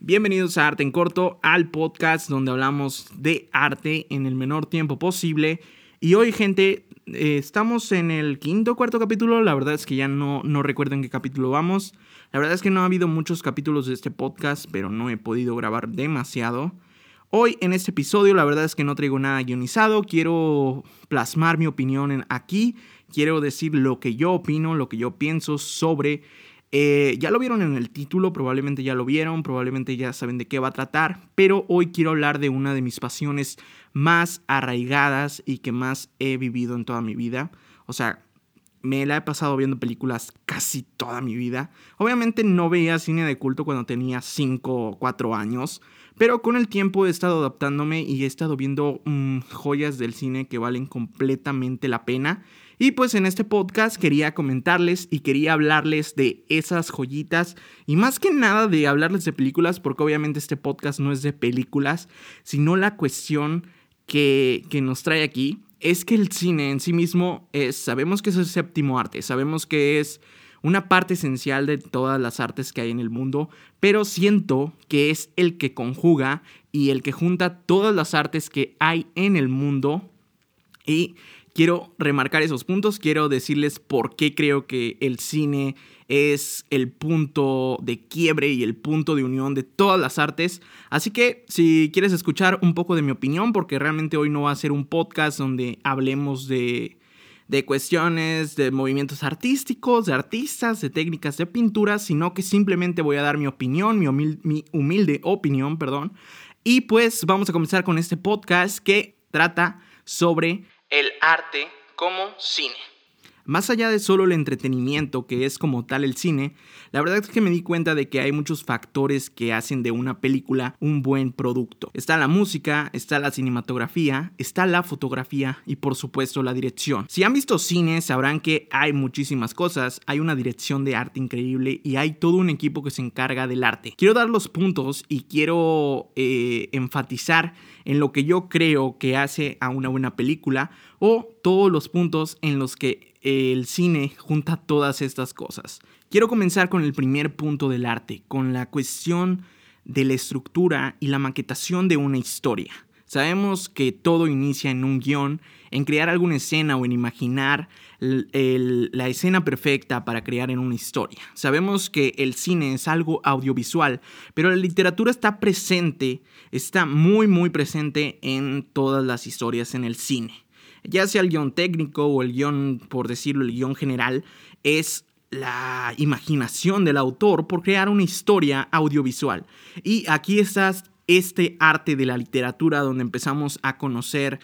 Bienvenidos a Arte en Corto, al podcast donde hablamos de arte en el menor tiempo posible. Y hoy, gente, eh, estamos en el quinto o cuarto capítulo. La verdad es que ya no, no recuerdo en qué capítulo vamos. La verdad es que no ha habido muchos capítulos de este podcast, pero no he podido grabar demasiado. Hoy en este episodio la verdad es que no traigo nada guionizado, quiero plasmar mi opinión en aquí, quiero decir lo que yo opino, lo que yo pienso sobre eh, ya lo vieron en el título, probablemente ya lo vieron, probablemente ya saben de qué va a tratar, pero hoy quiero hablar de una de mis pasiones más arraigadas y que más he vivido en toda mi vida. O sea, me la he pasado viendo películas casi toda mi vida. Obviamente no veía cine de culto cuando tenía 5 o 4 años, pero con el tiempo he estado adaptándome y he estado viendo mm, joyas del cine que valen completamente la pena y pues en este podcast quería comentarles y quería hablarles de esas joyitas y más que nada de hablarles de películas, porque obviamente este podcast no es de películas, sino la cuestión que, que nos trae aquí es que el cine en sí mismo es, sabemos que es el séptimo arte, sabemos que es una parte esencial de todas las artes que hay en el mundo, pero siento que es el que conjuga y el que junta todas las artes que hay en el mundo y quiero remarcar esos puntos, quiero decirles por qué creo que el cine es el punto de quiebre y el punto de unión de todas las artes. Así que si quieres escuchar un poco de mi opinión, porque realmente hoy no va a ser un podcast donde hablemos de, de cuestiones de movimientos artísticos, de artistas, de técnicas de pintura, sino que simplemente voy a dar mi opinión, mi, mi humilde opinión, perdón. Y pues vamos a comenzar con este podcast que trata sobre el arte como cine. Más allá de solo el entretenimiento que es como tal el cine, la verdad es que me di cuenta de que hay muchos factores que hacen de una película un buen producto. Está la música, está la cinematografía, está la fotografía y por supuesto la dirección. Si han visto cine sabrán que hay muchísimas cosas, hay una dirección de arte increíble y hay todo un equipo que se encarga del arte. Quiero dar los puntos y quiero eh, enfatizar en lo que yo creo que hace a una buena película o todos los puntos en los que el cine junta todas estas cosas. Quiero comenzar con el primer punto del arte, con la cuestión de la estructura y la maquetación de una historia. Sabemos que todo inicia en un guion, en crear alguna escena o en imaginar la escena perfecta para crear en una historia. Sabemos que el cine es algo audiovisual, pero la literatura está presente, está muy muy presente en todas las historias en el cine. Ya sea el guion técnico o el guion, por decirlo, el guion general, es la imaginación del autor por crear una historia audiovisual. Y aquí está este arte de la literatura donde empezamos a conocer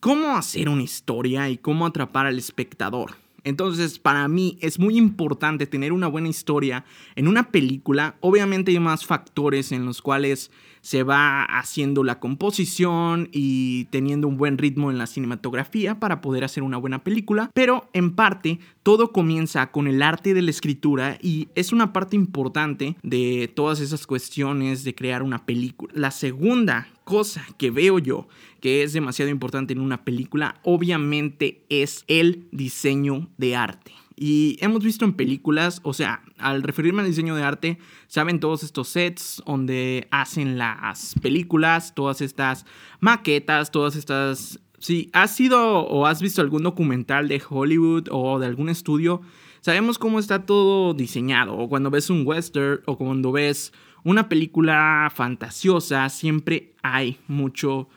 cómo hacer una historia y cómo atrapar al espectador. Entonces, para mí es muy importante tener una buena historia en una película. Obviamente hay más factores en los cuales se va haciendo la composición y teniendo un buen ritmo en la cinematografía para poder hacer una buena película, pero en parte todo comienza con el arte de la escritura y es una parte importante de todas esas cuestiones de crear una película. La segunda cosa que veo yo que es demasiado importante en una película, obviamente es el diseño de arte. Y hemos visto en películas, o sea, al referirme al diseño de arte, saben todos estos sets donde hacen las películas, todas estas maquetas, todas estas... Si has sido o has visto algún documental de Hollywood o de algún estudio, sabemos cómo está todo diseñado. O cuando ves un western o cuando ves una película fantasiosa, siempre hay mucho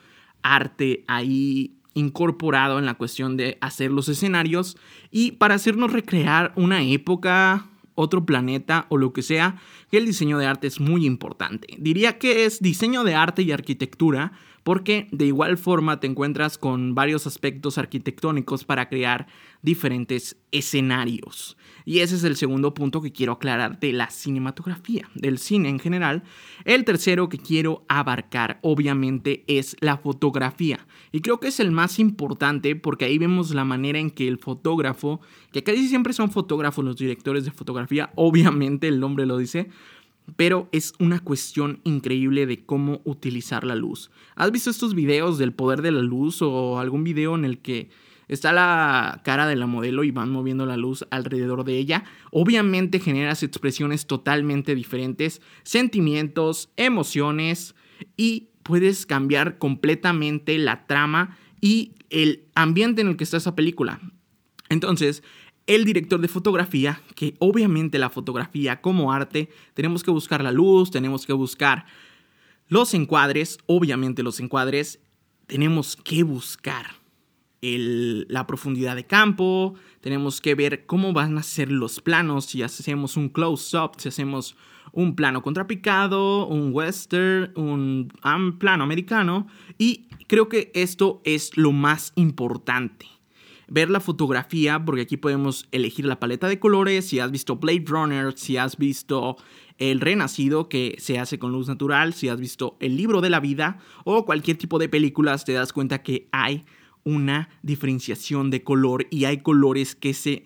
arte ahí incorporado en la cuestión de hacer los escenarios y para hacernos recrear una época, otro planeta o lo que sea, el diseño de arte es muy importante. Diría que es diseño de arte y arquitectura porque de igual forma te encuentras con varios aspectos arquitectónicos para crear diferentes escenarios. Y ese es el segundo punto que quiero aclarar de la cinematografía, del cine en general. El tercero que quiero abarcar, obviamente, es la fotografía. Y creo que es el más importante porque ahí vemos la manera en que el fotógrafo, que casi siempre son fotógrafos los directores de fotografía, obviamente el nombre lo dice, pero es una cuestión increíble de cómo utilizar la luz. ¿Has visto estos videos del poder de la luz o algún video en el que está la cara de la modelo y van moviendo la luz alrededor de ella. Obviamente generas expresiones totalmente diferentes, sentimientos, emociones y puedes cambiar completamente la trama y el ambiente en el que está esa película. Entonces, el director de fotografía, que obviamente la fotografía como arte, tenemos que buscar la luz, tenemos que buscar los encuadres, obviamente los encuadres, tenemos que buscar la profundidad de campo, tenemos que ver cómo van a ser los planos, si hacemos un close-up, si hacemos un plano contrapicado, un western, un plano americano, y creo que esto es lo más importante. Ver la fotografía, porque aquí podemos elegir la paleta de colores, si has visto Blade Runner, si has visto El Renacido, que se hace con luz natural, si has visto El libro de la vida o cualquier tipo de películas, te das cuenta que hay una diferenciación de color y hay colores que se,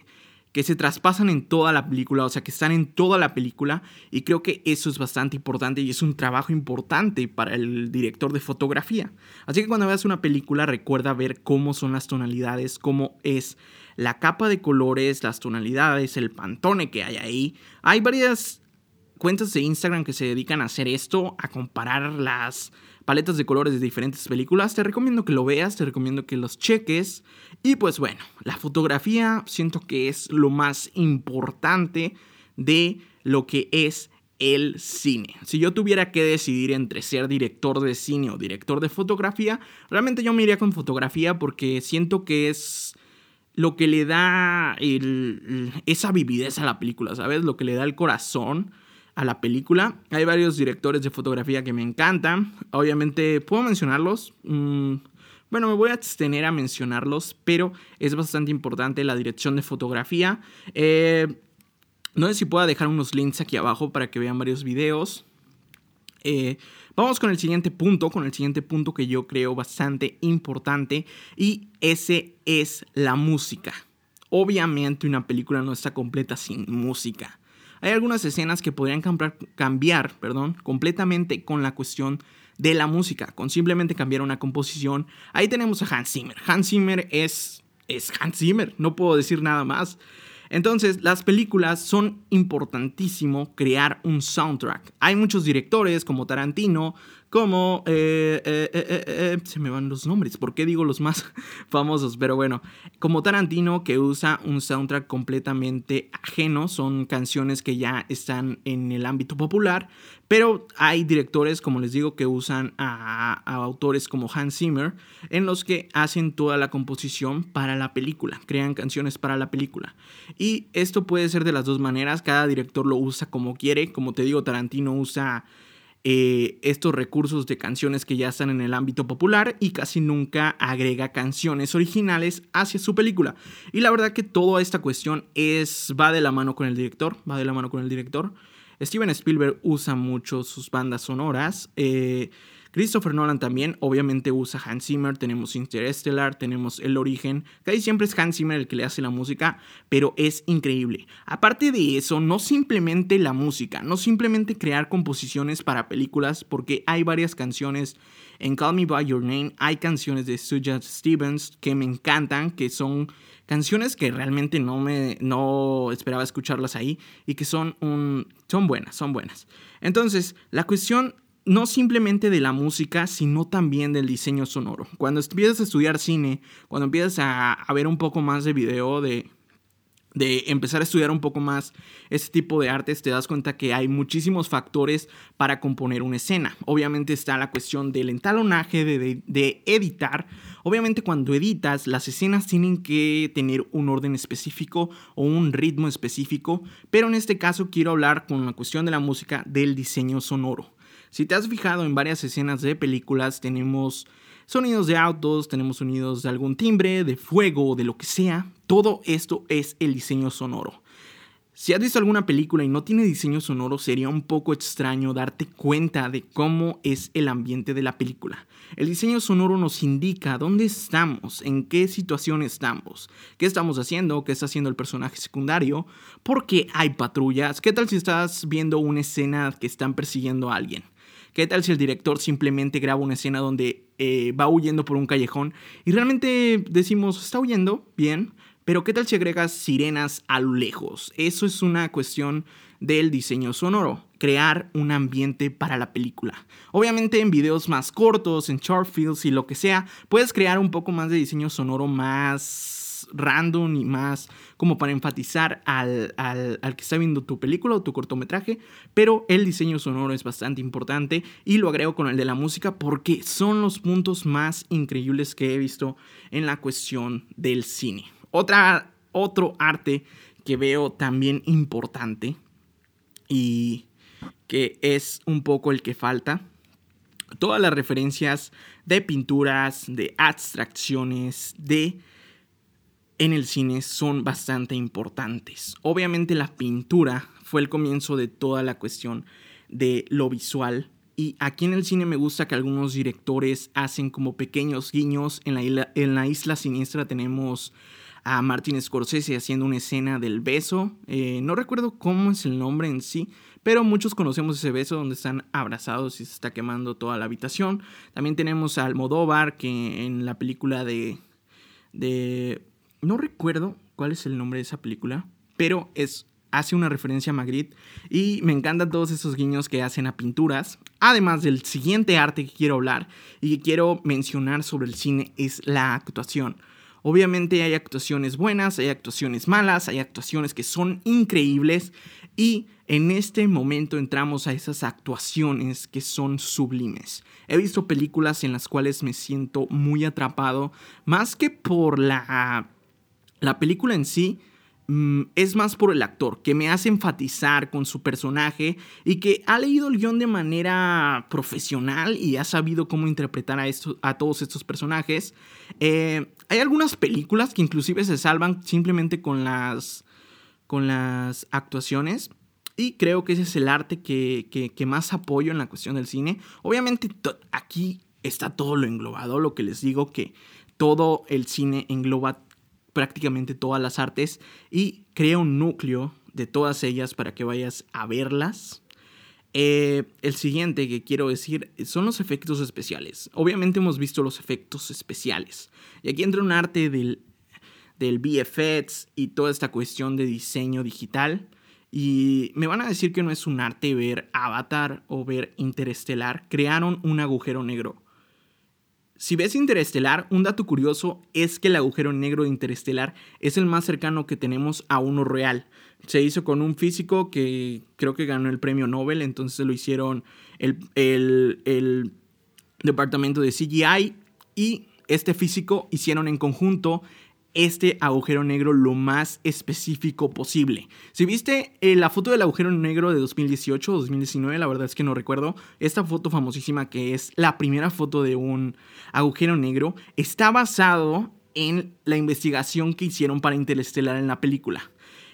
que se traspasan en toda la película, o sea, que están en toda la película y creo que eso es bastante importante y es un trabajo importante para el director de fotografía. Así que cuando veas una película recuerda ver cómo son las tonalidades, cómo es la capa de colores, las tonalidades, el pantone que hay ahí. Hay varias cuentas de Instagram que se dedican a hacer esto, a comparar las paletas de colores de diferentes películas. Te recomiendo que lo veas, te recomiendo que los cheques. Y pues bueno, la fotografía siento que es lo más importante de lo que es el cine. Si yo tuviera que decidir entre ser director de cine o director de fotografía, realmente yo me iría con fotografía porque siento que es lo que le da esa vividez a la película, ¿sabes? Lo que le da el corazón a la película. Hay varios directores de fotografía que me encantan. Obviamente, ¿puedo mencionarlos? Mm, bueno, me voy a abstener a mencionarlos, pero es bastante importante la dirección de fotografía. Eh, no sé si puedo dejar unos links aquí abajo para que vean varios videos. Eh, vamos con el siguiente punto, con el siguiente punto que yo creo bastante importante y ese es la música. Obviamente una película no está completa sin música. Hay algunas escenas que podrían cambiar, perdón, completamente con la cuestión de la música, con simplemente cambiar una composición. Ahí tenemos a Hans Zimmer. Hans Zimmer es, es Hans Zimmer, no puedo decir nada más. Entonces, las películas son importantísimo crear un soundtrack. Hay muchos directores como Tarantino, como... Eh, eh, eh, se me van los nombres, ¿por qué digo los más famosos? Pero bueno, como Tarantino que usa un soundtrack completamente ajeno, son canciones que ya están en el ámbito popular, pero hay directores, como les digo, que usan a, a autores como Hans Zimmer, en los que hacen toda la composición para la película, crean canciones para la película. Y esto puede ser de las dos maneras, cada director lo usa como quiere, como te digo, Tarantino usa eh, estos recursos de canciones que ya están en el ámbito popular y casi nunca agrega canciones originales hacia su película. Y la verdad que toda esta cuestión es, va de la mano con el director, va de la mano con el director. Steven Spielberg usa mucho sus bandas sonoras. Eh, Christopher Nolan también, obviamente usa Hans Zimmer, tenemos Interstellar, tenemos El Origen, casi siempre es Hans Zimmer el que le hace la música, pero es increíble. Aparte de eso, no simplemente la música, no simplemente crear composiciones para películas, porque hay varias canciones en Call Me By Your Name, hay canciones de Sujat Stevens que me encantan, que son canciones que realmente no me no esperaba escucharlas ahí y que son un son buenas, son buenas. Entonces, la cuestión no simplemente de la música, sino también del diseño sonoro. Cuando empiezas a estudiar cine, cuando empiezas a, ver un poco más de video, de, empezar a estudiar un poco más este tipo de artes, te das cuenta que hay muchísimos factores para componer una escena. Obviamente está la cuestión del entalonaje, de, de, editar. Obviamente cuando editas, las escenas tienen que tener un orden específico o un ritmo específico, pero en este caso quiero hablar con la cuestión de la música del diseño sonoro. Si te has fijado en varias escenas de películas, tenemos sonidos de autos, tenemos sonidos de algún timbre, de fuego, de lo que sea. Todo esto es el diseño sonoro. Si has visto alguna película y no tiene diseño sonoro, sería un poco extraño darte cuenta de cómo es el ambiente de la película. El diseño sonoro nos indica dónde estamos, en qué situación estamos, qué estamos haciendo, qué está haciendo el personaje secundario, por qué hay patrullas, qué tal si estás viendo una escena que están persiguiendo a alguien. ¿Qué tal si el director simplemente graba una escena donde eh, va huyendo por un callejón y realmente decimos, está huyendo, bien, pero ¿qué tal si agregas sirenas a lo lejos? Eso es una cuestión del diseño sonoro, crear un ambiente para la película. Obviamente en videos más cortos, en short films y lo que sea, puedes crear un poco más de diseño sonoro más random y más como para enfatizar al, al, que está viendo tu película o tu cortometraje, pero el diseño sonoro es bastante importante y lo agrego con el de la música porque son los puntos más increíbles que he visto en la cuestión del cine. Otra, otro arte que veo también importante y que es un poco el que falta. Todas las referencias de pinturas, de abstracciones, de en el cine son bastante importantes. Obviamente la pintura fue el comienzo de toda la cuestión de lo visual. Y aquí en el cine me gusta que algunos directores hacen como pequeños guiños. En la isla, en la isla siniestra tenemos a Martin Scorsese haciendo una escena del beso. Eh, no recuerdo cómo es el nombre en sí, pero muchos conocemos ese beso donde están abrazados y se está quemando toda la habitación. También tenemos a Almodóvar que en la película de... de no recuerdo cuál es el nombre de esa película, pero es hace una referencia a Magritte y me encantan todos esos guiños que hacen a pinturas. Además del siguiente arte que quiero hablar y que quiero mencionar sobre el cine es la actuación. Obviamente hay actuaciones buenas, hay actuaciones malas, hay actuaciones que son increíbles y en este momento entramos a esas actuaciones que son sublimes. He visto películas en las cuales me siento muy atrapado, más que por la, la película en sí, mm, es más por el actor, que me hace enfatizar con su personaje y que ha leído el guion de manera profesional y ha sabido cómo interpretar a, esto, a todos estos personajes. Eh, hay algunas películas que inclusive se salvan simplemente con las, con las actuaciones. Y creo que ese es el arte que, más apoyo en la cuestión del cine. Obviamente aquí está todo lo englobado, lo que les digo que todo el cine engloba prácticamente todas las artes y crea un núcleo de todas ellas para que vayas a verlas. Eh, el siguiente que quiero decir son los efectos especiales. Obviamente hemos visto los efectos especiales. Y aquí entra un arte del, del VFX y toda esta cuestión de diseño digital. Y me van a decir que no es un arte ver Avatar o ver Interestelar. Crearon un agujero negro. Si ves Interestelar, un dato curioso es que el agujero negro de Interestelar es el más cercano que tenemos a uno real. Se hizo con un físico que creo que ganó el premio Nobel, entonces lo hicieron el, el, el departamento de CGI y este físico hicieron en conjunto este agujero negro lo más específico posible. Si viste eh, la foto del agujero negro de 2018 o 2019, la verdad es que no recuerdo, esta foto famosísima que es la primera foto de un agujero negro, está basado en la investigación que hicieron para Interestelar en la película.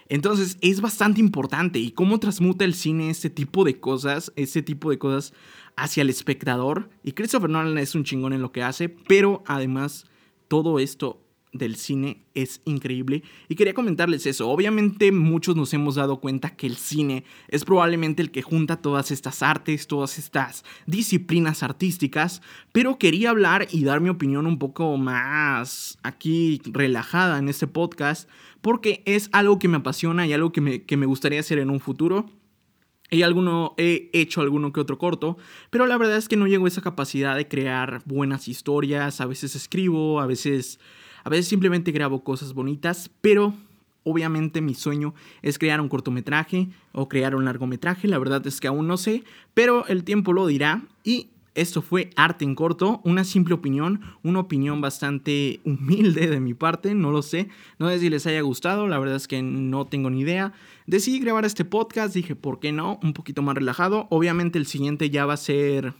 Entonces es bastante importante y cómo transmuta el cine este tipo de cosas, este tipo de cosas hacia el espectador. Y Christopher Nolan es un chingón en lo que hace, pero además todo esto del cine es increíble y quería comentarles eso. Obviamente muchos nos hemos dado cuenta que el cine es probablemente el que junta todas estas artes, todas estas disciplinas artísticas, pero quería hablar y dar mi opinión un poco más aquí relajada en este podcast porque es algo que me apasiona y algo que me, que me gustaría hacer en un futuro. He, alguno, he hecho alguno que otro corto, pero la verdad es que no llego esa capacidad de crear buenas historias. A veces escribo, a veces a veces simplemente grabo cosas bonitas, pero obviamente mi sueño es crear un cortometraje o crear un largometraje. La verdad es que aún no sé, pero el tiempo lo dirá. Y esto fue Arte en Corto, una simple opinión, una opinión bastante humilde de mi parte, no lo sé. No sé si les haya gustado, la verdad es que no tengo ni idea. Decidí grabar este podcast, dije, ¿por qué no? Un poquito más relajado. Obviamente el siguiente ya va a ser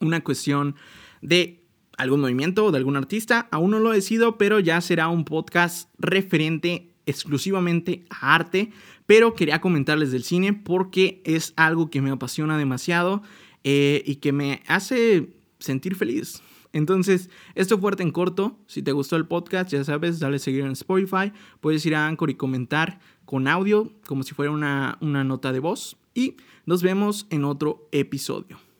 una cuestión de algún movimiento de algún artista. Aún no lo decido, pero ya será un podcast referente exclusivamente a arte. Pero quería comentarles del cine porque es algo que me apasiona demasiado eh, y que me hace sentir feliz. Entonces, esto fue en corto. Si te gustó el podcast, ya sabes, dale seguir en Spotify. Puedes ir a Anchor y comentar con audio, como si fuera una, una nota de voz. Y nos vemos en otro episodio.